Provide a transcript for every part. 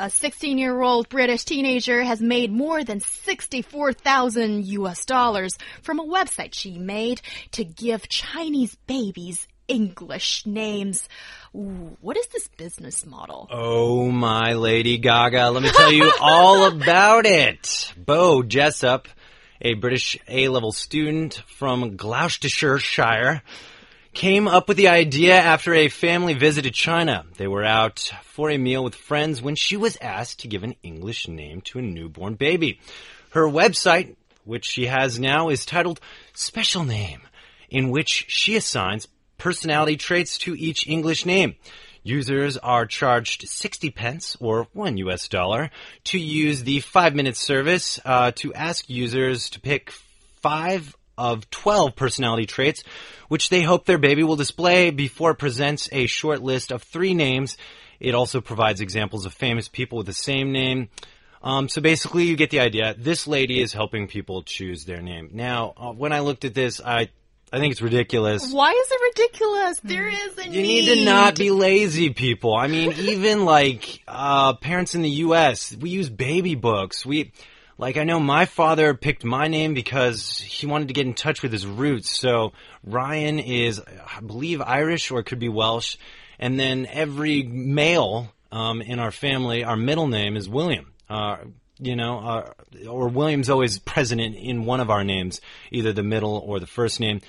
A 16 year old British teenager has made more than 64,000 US dollars from a website she made to give Chinese babies English names. Ooh, what is this business model? Oh, my Lady Gaga, let me tell you all about it. Beau Jessup, a British A-level student from Gloucestershire, came up with the idea after a family visited China. They were out for a meal with friends when she was asked to give an English name to a newborn baby. Her website, which she has now, is titled Special Name, in which she assigns personality traits to each English name. Users are charged 60 pence or 1 US dollar to use the 5 minute service uh, to ask users to pick 5 of 12 personality traits, which they hope their baby will display before it presents a short list of three names. It also provides examples of famous people with the same name. Um, so basically, you get the idea. This lady is helping people choose their name. Now, uh, when I looked at this, I I think it's ridiculous. Why is it ridiculous? There is a You need to not be lazy, people. I mean, even like uh, parents in the U.S., we use baby books. We like I know my father picked my name because he wanted to get in touch with his roots. So Ryan is, I believe, Irish or it could be Welsh. And then every male um, in our family, our middle name is William. Uh, you know, uh, or William's always present in, in one of our names, either the middle or the first name.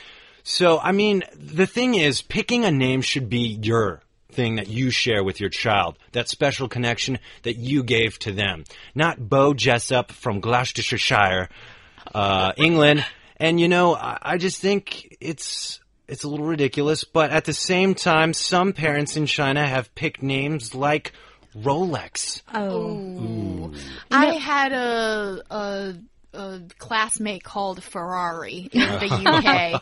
So, I mean, the thing is, picking a name should be your thing that you share with your child, that special connection that you gave to them. Not Beau Jessup from Gloucestershire, uh, England. And you know, I, I just think it's it's a little ridiculous, but at the same time, some parents in China have picked names like Rolex. Oh. I had a, a a classmate called Ferrari in the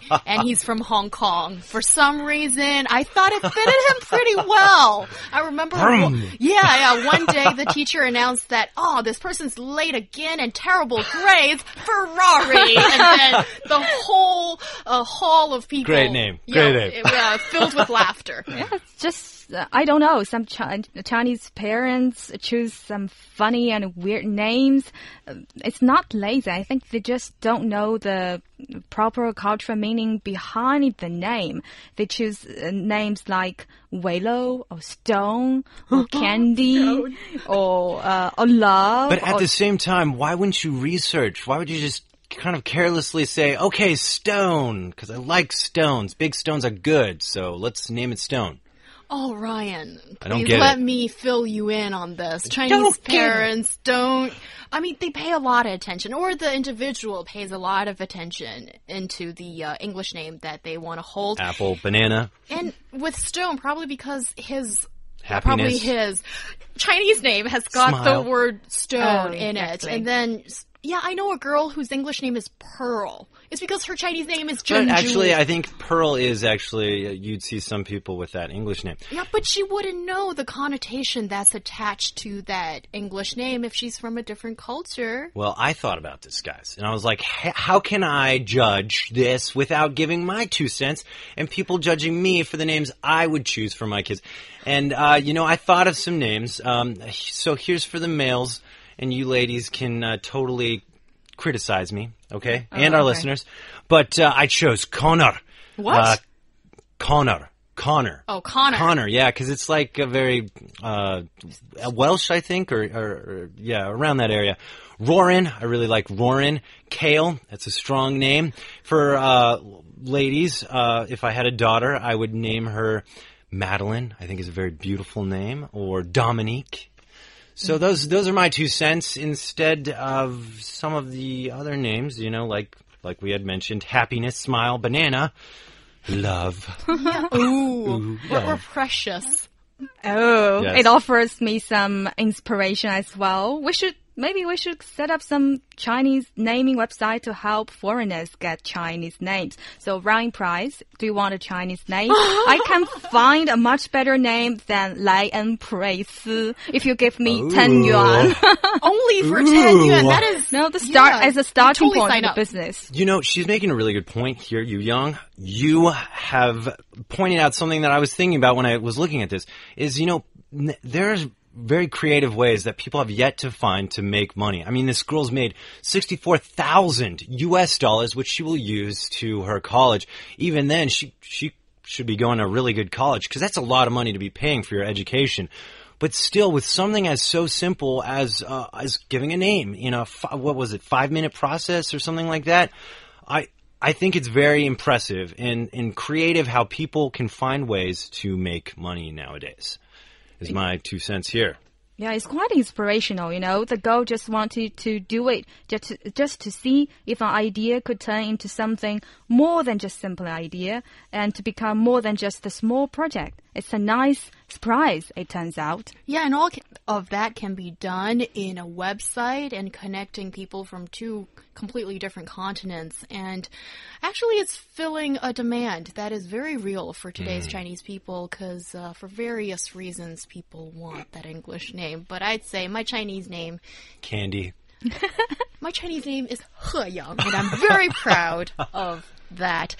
UK, and he's from Hong Kong. For some reason, I thought it fitted him pretty well. I remember, yeah, yeah. One day the teacher announced that, oh, this person's late again and terrible grades, Ferrari, and then the whole uh, hall of people, Great name. yeah, Great name. it- uh, filled with laughter. Yeah, it's just I don't know. Some Chi- Chinese parents choose some funny and weird names. Uh, It's not lazy. I think they just don't know the proper cultural meaning behind the name. They choose uh, names like Willow or Stone or Candy or uh, or Love. But at or the same time, why wouldn't you research? Why would you just kind of carelessly say, okay, stone, because I like stones. Big stones are good, so let's name it stone. Oh, Ryan, I don't please get let it. me fill you in on this. Chinese don't parents don't. I mean, they pay a lot of attention, or the individual pays a lot of attention into the uh, English name that they want to hold. Apple, banana, And with Stone, probably because his. happiness. Probably his Chinese name has got Smile. the word stone Oh, in it. And then, yeah, I know a girl whose English name is Pearl. It's because her Chinese name is But actually, I think Pearl is actually, uh, you'd see some people with that English name. Yeah, but she wouldn't know the connotation that's attached to that English name if she's from a different culture. Well, I thought about this, guys, and I was like, "H- how can I judge this without giving my two cents and people judging me for the names I would choose for my kids? And, uh, you know, I thought of some names. Um, so here's for the males, and you ladies can uh, totally criticize me, okay? and our okay. listeners. But uh, I chose Connor. What? Uh, Connor. Connor. Oh, Connor. Connor, yeah, because it's like a very uh, Welsh, I think, or, or, or yeah, around that area. Rorin, I really like Rorin. Kale, that's a strong name for uh, ladies. Uh, if I had a daughter, I would name her Madeline. I think is a very beautiful name, or Dominique. So those those are my two cents. Instead of some of the other names, you know, like like we had mentioned, happiness, smile, banana, love. Ooh, we're, we're precious. Oh, Yes. it offers me some inspiration as well. We should maybe we should set up some Chinese naming website to help foreigners get Chinese names. So, Ryan Price, do you want a Chinese name? I can find a much better name than Lai En Pray Si if you give me 10 yuan. Only for 10 yuan. That is. no, the start yeah, as a starting totally point sign of the business. You know, she's making a really good point here, Yu Young. You have pointed out something that I was thinking about when I was looking at this is, you know, there's very creative ways that people have yet to find to make money. I mean, this girl's made 64,000 US dollars, which she will use to her college. Even then, she, she should be going to a really good college because that's a lot of money to be paying for your education. But still, with something as so simple as uh, as giving a name in a what was it five minute process or something like that, I I think it's very impressive and, and creative how people can find ways to make money nowadays. Is my two cents here. Yeah, it's quite inspirational, you know. The girl just wanted to do it just to, just to see if an idea could turn into something more than just simple idea and to become more than just a small project. It's a nice surprise, it turns out. Yeah, and all of that can be done in a website and connecting people from two completely different continents. And actually, it's filling a demand that is very real for today's Chinese people because uh, for various reasons, people want that English name. But I'd say my Chinese name, Candy. my Chinese name is He Yang, and I'm very proud of that.